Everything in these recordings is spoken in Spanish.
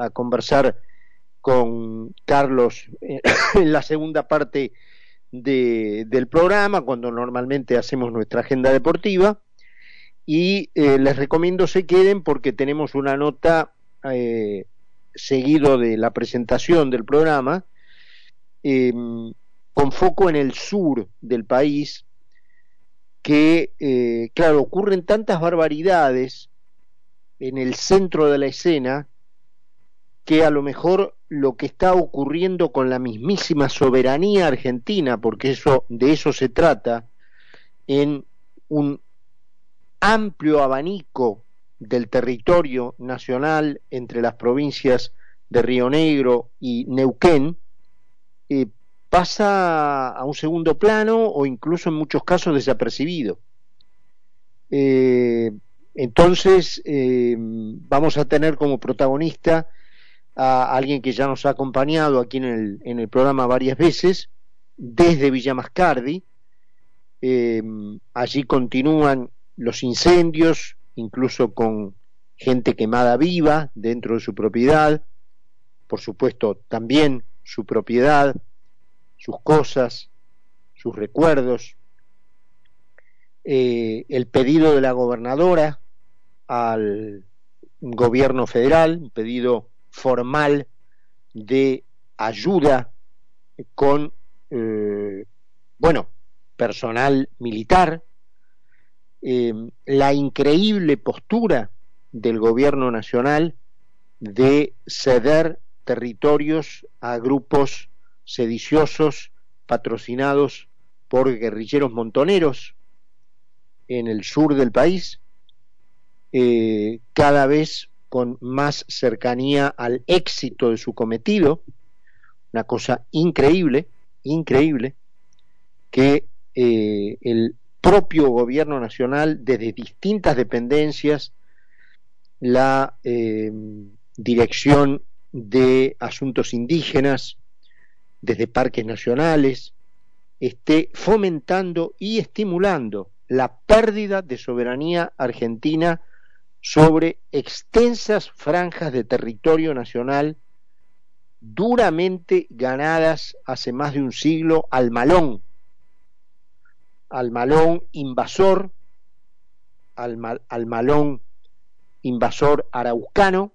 a conversar con Carlos en la segunda parte del programa, cuando normalmente hacemos nuestra agenda deportiva. Y eh, les recomiendo se queden porque tenemos una nota eh, seguido de la presentación del programa, em, con foco en el sur del país, que, eh, claro, ocurren tantas barbaridades en el centro de la escena que a lo mejor lo que está ocurriendo con la mismísima soberanía argentina, porque eso de eso se trata, en un amplio abanico del territorio nacional entre las provincias de Río Negro y Neuquén, eh, pasa a un segundo plano o incluso en muchos casos desapercibido. Eh, entonces eh, vamos a tener como protagonista a alguien que ya nos ha acompañado aquí en el, en el programa varias veces, desde Villa Mascardi. Eh, allí continúan los incendios, incluso con gente quemada viva dentro de su propiedad, por supuesto también su propiedad, sus cosas, sus recuerdos, eh, el pedido de la gobernadora al gobierno federal, un pedido formal de ayuda con, eh, bueno, personal militar, eh, la increíble postura del gobierno nacional de ceder territorios a grupos sediciosos patrocinados por guerrilleros montoneros en el sur del país, eh, cada vez con más cercanía al éxito de su cometido, una cosa increíble, increíble, que eh, el propio gobierno nacional desde distintas dependencias, la eh, dirección de asuntos indígenas, desde parques nacionales, esté fomentando y estimulando la pérdida de soberanía argentina sobre extensas franjas de territorio nacional duramente ganadas hace más de un siglo al malón, al malón invasor, al, malón invasor araucano,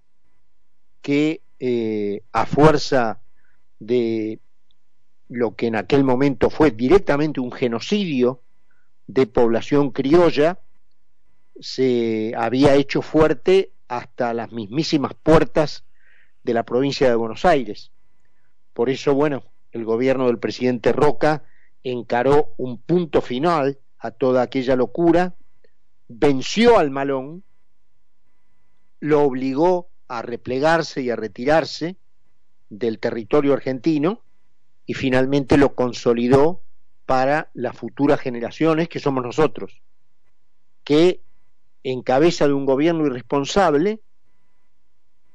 que eh, a fuerza de lo que en aquel momento fue directamente un genocidio de población criolla, se había hecho fuerte hasta las mismísimas puertas de la provincia de Buenos Aires. Por eso, bueno, el gobierno del presidente Roca encaró un punto final a toda aquella locura, venció al malón, lo obligó a replegarse y a retirarse del territorio argentino y finalmente lo consolidó para las futuras generaciones que somos nosotros, que en cabeza de un gobierno irresponsable,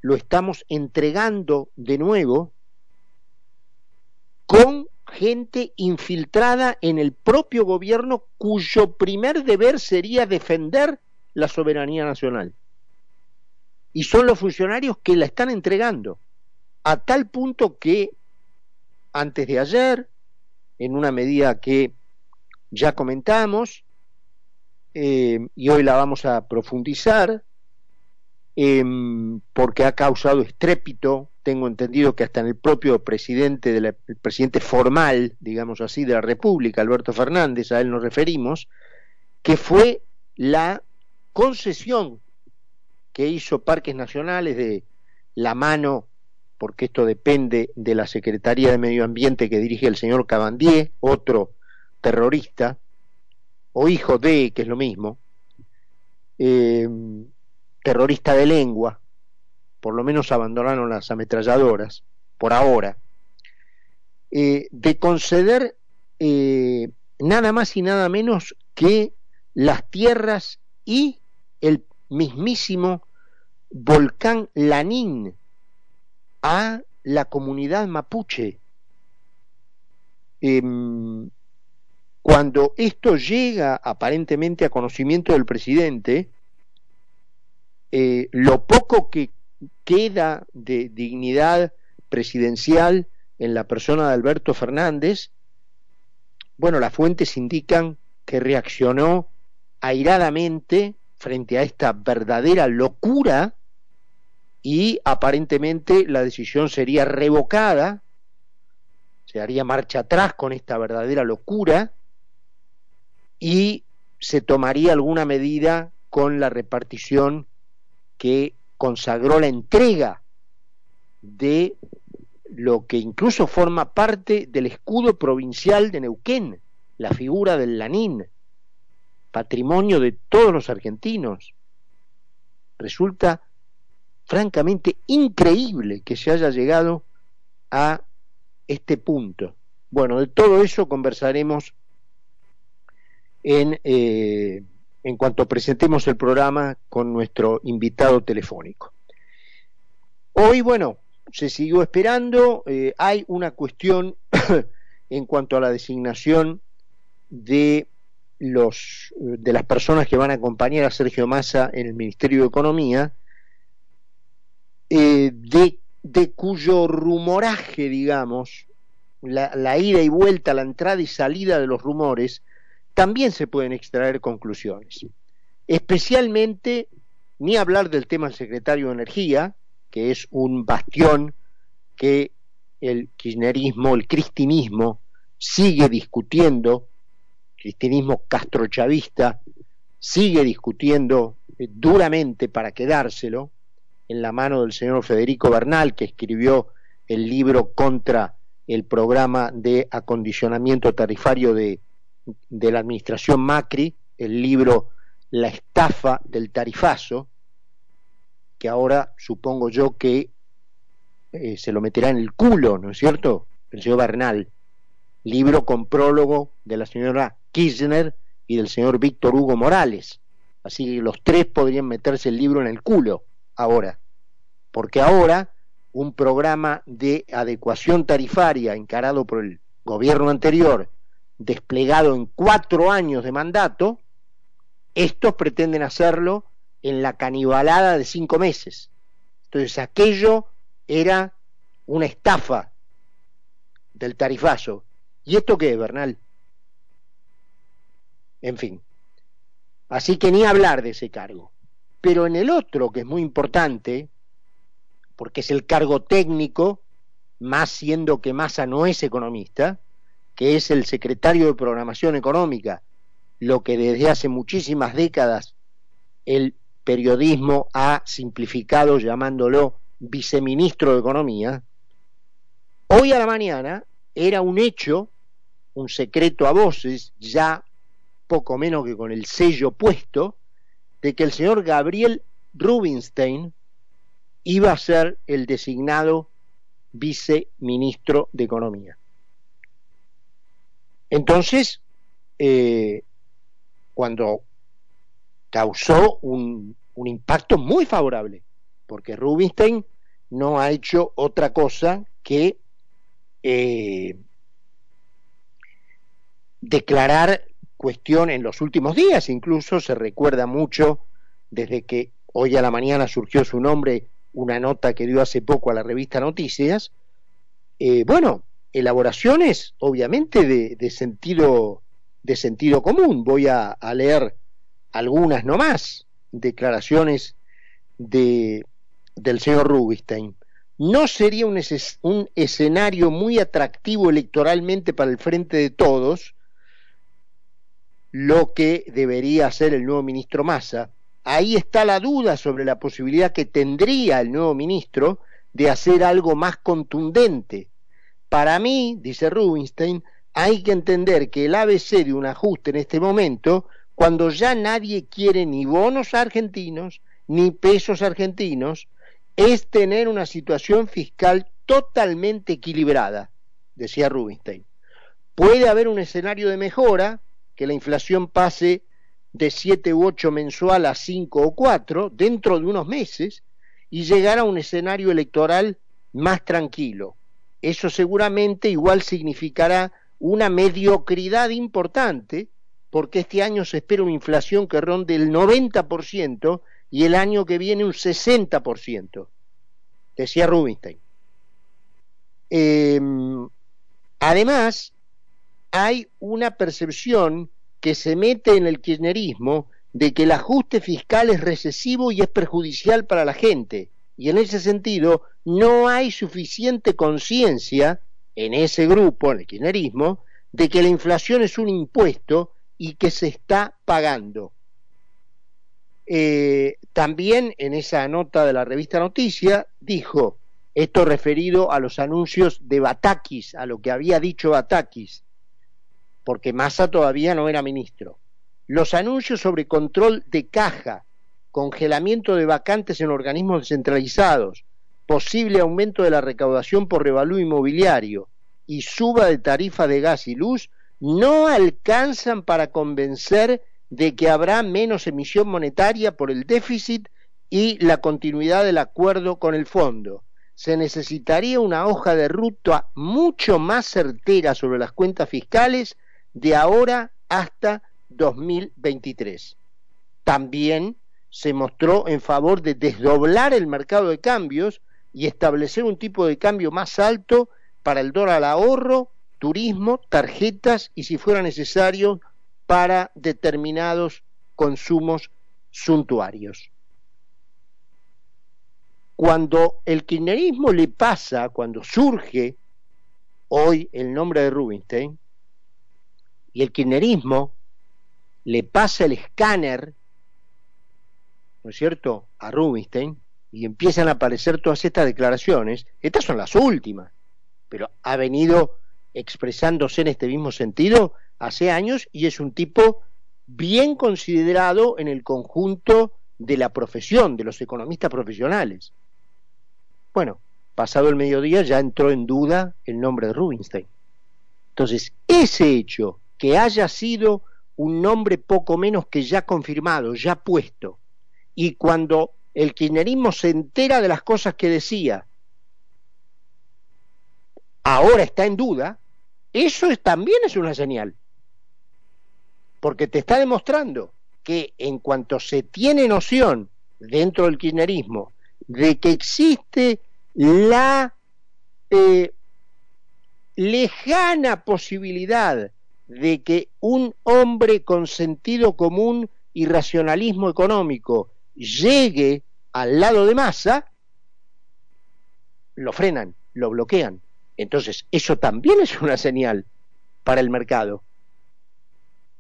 lo estamos entregando de nuevo con gente infiltrada en el propio gobierno cuyo primer deber sería defender la soberanía nacional. Y son los funcionarios que la están entregando, a tal punto que antes de ayer, en una medida que ya comentamos, eh, y hoy la vamos a profundizar em, porque ha causado estrépito, tengo entendido que hasta en el propio presidente, el presidente formal, digamos así, de la República, Alberto Fernández, a él nos referimos, que fue la concesión que hizo Parques Nacionales de la mano, porque esto depende de la Secretaría de Medio Ambiente que dirige el señor Cabandier, otro terrorista, o hijo de, que es lo mismo, eh, terrorista de lengua, por lo menos abandonaron las ametralladoras, por ahora, eh, de conceder eh, nada más y nada menos que las tierras y el mismísimo volcán Lanín a la comunidad mapuche. Em, cuando esto llega aparentemente a conocimiento del presidente, eh, lo poco que queda de dignidad presidencial en la persona de Alberto Fernández, bueno, las fuentes indican que reaccionó airadamente frente a esta verdadera locura y aparentemente la decisión sería revocada, se haría marcha atrás con esta verdadera locura y se tomaría alguna medida con la repartición que consagró la entrega de lo que incluso forma parte del escudo provincial de Neuquén, la figura del Lanín, patrimonio de todos los argentinos. Resulta francamente increíble que se haya llegado a este punto. Bueno, de todo eso conversaremos en, eh, en cuanto presentemos el programa con nuestro invitado telefónico. Hoy, bueno, se siguió esperando, eh, hay una cuestión en cuanto a la designación de los de las personas que van a acompañar a Sergio Massa en el Ministerio de Economía, eh, de, cuyo rumoraje, digamos, la, ida y vuelta, la entrada y salida de los rumores, también se pueden extraer conclusiones. Especialmente, ni hablar del tema del secretario de Energía, que es un bastión que el kirchnerismo, el cristinismo, sigue discutiendo, cristinismo castrochavista, sigue discutiendo eh, duramente para quedárselo, en la mano del señor Federico Bernal, que escribió el libro contra el programa de acondicionamiento tarifario de, de la administración Macri, el libro La estafa del tarifazo, que ahora supongo yo que eh, se lo meterá en el culo, ¿no es cierto? El señor Bernal. Libro con prólogo de la señora Kirchner y del señor Víctor Hugo Morales. Así que los tres podrían meterse el libro en el culo ahora, porque ahora un programa de adecuación tarifaria encarado por el gobierno anterior, desplegado en cuatro años de mandato, estos pretenden hacerlo en la canibalada de cinco meses. Entonces aquello era una estafa del tarifazo. ¿Y esto qué, Bernal? En fin. Así que ni hablar de ese cargo. Pero en el otro, que es muy importante, porque es el cargo técnico, más siendo que Massa no es economista, que es el secretario de Programación Económica, lo que desde hace muchísimas décadas el periodismo ha simplificado llamándolo viceministro de Economía, hoy a la mañana era un hecho, un secreto a voces, ya poco menos que con el sello puesto, de que el señor Gabriel Rubinstein iba a ser el designado viceministro de Economía. Entonces, eh, cuando causó un, impacto muy favorable, porque Rubinstein no ha hecho otra cosa que eh, declarar cuestión en los últimos días, incluso se recuerda mucho desde que hoy a la mañana surgió su nombre una nota que dio hace poco a la revista Noticias, eh, bueno, elaboraciones obviamente de, sentido de sentido común. Voy a, leer algunas nomás, declaraciones de, del señor Rubinstein. No sería un, un escenario muy atractivo electoralmente para el frente de todos lo que debería hacer el nuevo ministro Massa, ahí está la duda sobre la posibilidad que tendría el nuevo ministro de hacer algo más contundente. Para mí, dice Rubinstein, hay que entender que el ABC de un ajuste en este momento, cuando ya nadie quiere ni bonos argentinos, ni pesos argentinos, es tener una situación fiscal totalmente equilibrada, decía Rubinstein. Puede haber un escenario de mejora, que la inflación pase de 7 u 8 mensual a 5 o 4 dentro de unos meses y llegar a un escenario electoral más tranquilo. Eso seguramente igual significará una mediocridad importante porque este año se espera una inflación que ronde el 90% y el año que viene un 60%. decía Rubinstein. Em, además, hay una percepción que se mete en el kirchnerismo de que el ajuste fiscal es recesivo y es perjudicial para la gente. Y en ese sentido, no hay suficiente conciencia en ese grupo, en el kirchnerismo, de que la inflación es un impuesto y que se está pagando. Eh, también en esa nota de la revista Noticia dijo, esto referido a los anuncios de Batakis, a lo que había dicho Batakis, porque Massa todavía no era ministro. Los anuncios sobre control de caja, congelamiento de vacantes en organismos descentralizados, posible aumento de la recaudación por revalú inmobiliario y suba de tarifa de gas y luz no alcanzan para convencer de que habrá menos emisión monetaria por el déficit y la continuidad del acuerdo con el fondo. Se necesitaría una hoja de ruta mucho más certera sobre las cuentas fiscales de ahora hasta 2023. También se mostró en favor de desdoblar el mercado de cambios y establecer un tipo de cambio más alto para el dólar al ahorro, turismo, tarjetas y si fuera necesario para determinados consumos suntuarios. Cuando el kirchnerismo le pasa, cuando surge hoy el nombre de Rubinstein, y el kirchnerismo le pasa el escáner, ¿no es cierto?, a Rubinstein, y empiezan a aparecer todas estas declaraciones, estas son las últimas, pero ha venido expresándose en este mismo sentido hace años y es un tipo bien considerado en el conjunto de la profesión, de los economistas profesionales. Bueno, pasado el mediodía ya entró en duda el nombre de Rubinstein. Entonces, ese hecho que haya sido un nombre poco menos que ya confirmado, ya puesto, y cuando el kirchnerismo se entera de las cosas que decía, ahora está en duda, eso también es una señal. Porque te está demostrando que en cuanto se tiene noción dentro del kirchnerismo de que existe la eh, lejana posibilidad de que un hombre con sentido común y racionalismo económico llegue al lado de masa, lo frenan, lo bloquean. Entonces, eso también es una señal para el mercado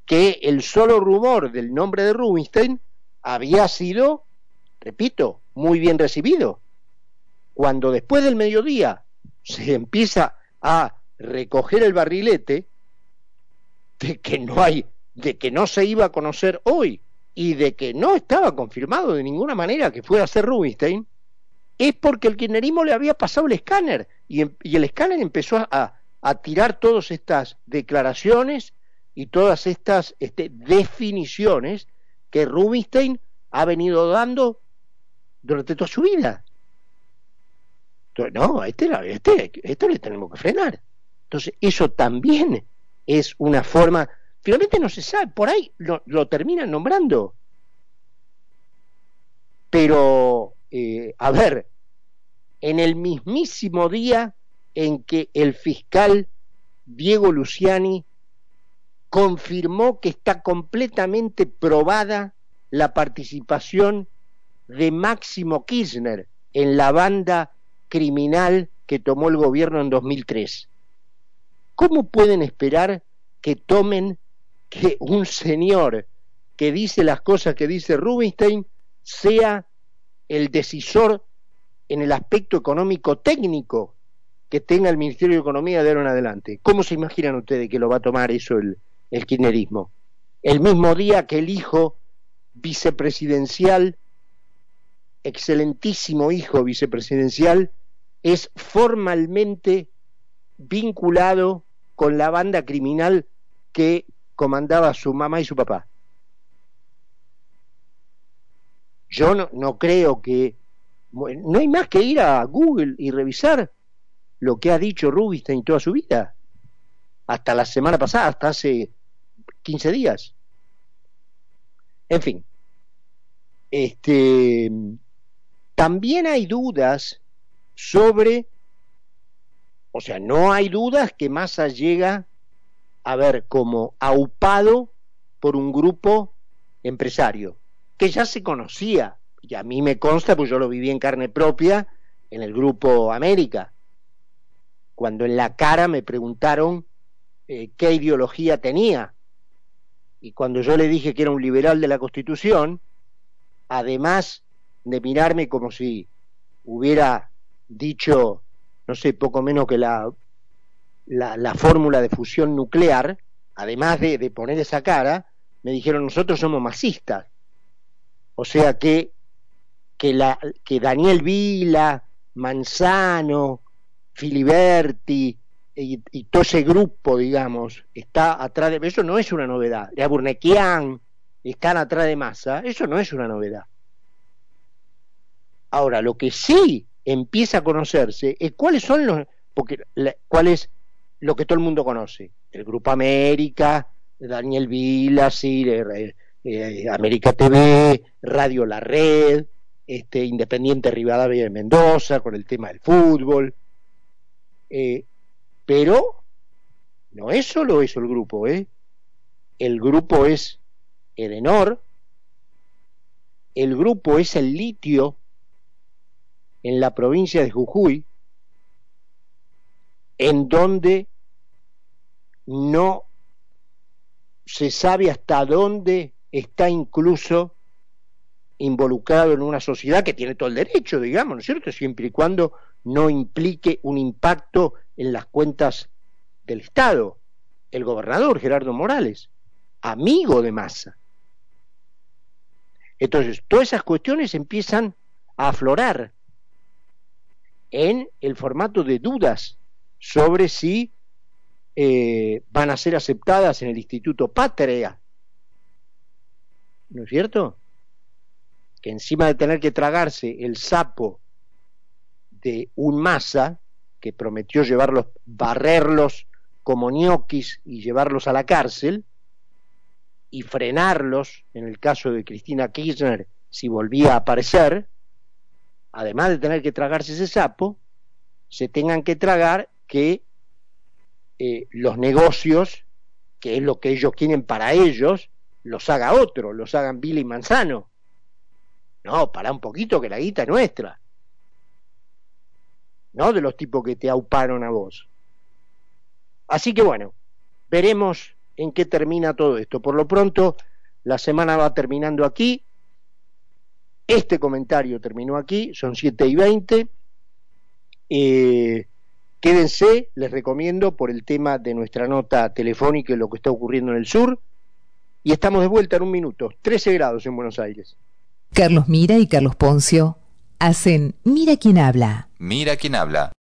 que el solo rumor del nombre de Rubinstein había sido, repito, muy bien recibido. Cuando después del mediodía se empieza a recoger el barrilete de que no hay, de que no se iba a conocer hoy y de que no estaba confirmado de ninguna manera que fuera a ser Rubinstein, es porque el kirchnerismo le había pasado el escáner y, em, el escáner empezó a, a tirar todas estas declaraciones y todas estas este, definiciones que Rubinstein ha venido dando durante toda su vida. Entonces, no, este, este, esto le tenemos que frenar. Entonces, eso también es una forma, finalmente no se sabe, por ahí lo, terminan nombrando. Pero, eh, a ver, en el mismísimo día en que el fiscal Diego Luciani confirmó que está completamente probada la participación de Máximo Kirchner en la banda criminal que tomó el gobierno en 2003. ¿Cómo pueden esperar que tomen que un señor que dice las cosas que dice Rubinstein sea el decisor en el aspecto económico técnico que tenga el Ministerio de Economía de ahora en adelante? ¿Cómo se imaginan ustedes que lo va a tomar eso el, el kirchnerismo. El mismo día que el hijo vicepresidencial, excelentísimo hijo vicepresidencial, es formalmente vinculado con la banda criminal que comandaba su mamá y su papá. Yo no, no creo que... No hay más que ir a Google y revisar lo que ha dicho Rubinstein toda su vida. Hasta la semana pasada, hasta hace 15 días. En fin, este, también hay dudas sobre, o sea, no hay dudas que Massa llega a ver como aupado por un grupo empresario que ya se conocía, y a mí me consta, pues yo lo viví en carne propia en el grupo América, cuando en la cara me preguntaron eh, qué ideología tenía, y cuando yo le dije que era un liberal de la Constitución, además de mirarme como si hubiera dicho, no sé, poco menos que la, la, fórmula de fusión nuclear, además de, de poner esa cara, me dijeron, nosotros somos masistas. O sea que, que, la, Daniel Vila, Manzano, Filiberti y, todo ese grupo, digamos, está atrás de... Eso no es una novedad. De Burnequian están atrás de Massa, eso no es una novedad. Ahora, lo que sí empieza a conocerse es cuáles son los... Porque, ¿Cuál es lo que todo el mundo conoce? El Grupo América, Daniel Vila, sí, eh, América TV, Radio La Red, este, Independiente Rivadavia de Mendoza, con el tema del fútbol. Eh, pero no es solo eso el grupo, ¿eh? El grupo es Edenor, el grupo es el litio en la provincia de Jujuy, en donde no se sabe hasta dónde está incluso involucrado en una sociedad que tiene todo el derecho, digamos, ¿no es cierto? Siempre y cuando no implique un impacto en las cuentas del Estado. El gobernador Gerardo Morales, amigo de Massa. Entonces, todas esas cuestiones empiezan a aflorar en el formato de dudas sobre si eh, van a ser aceptadas en el Instituto Patria ¿no es cierto? Que encima de tener que tragarse el sapo de un masa que prometió llevarlos, barrerlos como ñoquis y llevarlos a la cárcel, y frenarlos, en el caso de Cristina Kirchner, si volvía a aparecer, además de tener que tragarse ese sapo, se tengan que tragar que eh, los negocios, que es lo que ellos quieren para ellos, los haga otro, los hagan Billy Manzano. No, para un poquito que la guita es nuestra. No de los tipos que te auparon a vos. Así que bueno, veremos en qué termina todo esto. Por lo pronto, la semana va terminando aquí. Este comentario terminó aquí, son 7 y 20. Eh, quédense, les recomiendo, por el tema de nuestra nota telefónica y lo que está ocurriendo en el sur y estamos de vuelta en un minuto. 13 grados en Buenos Aires. Carlos Mira y Carlos Poncio hacen Mira quién habla. Mira quién habla.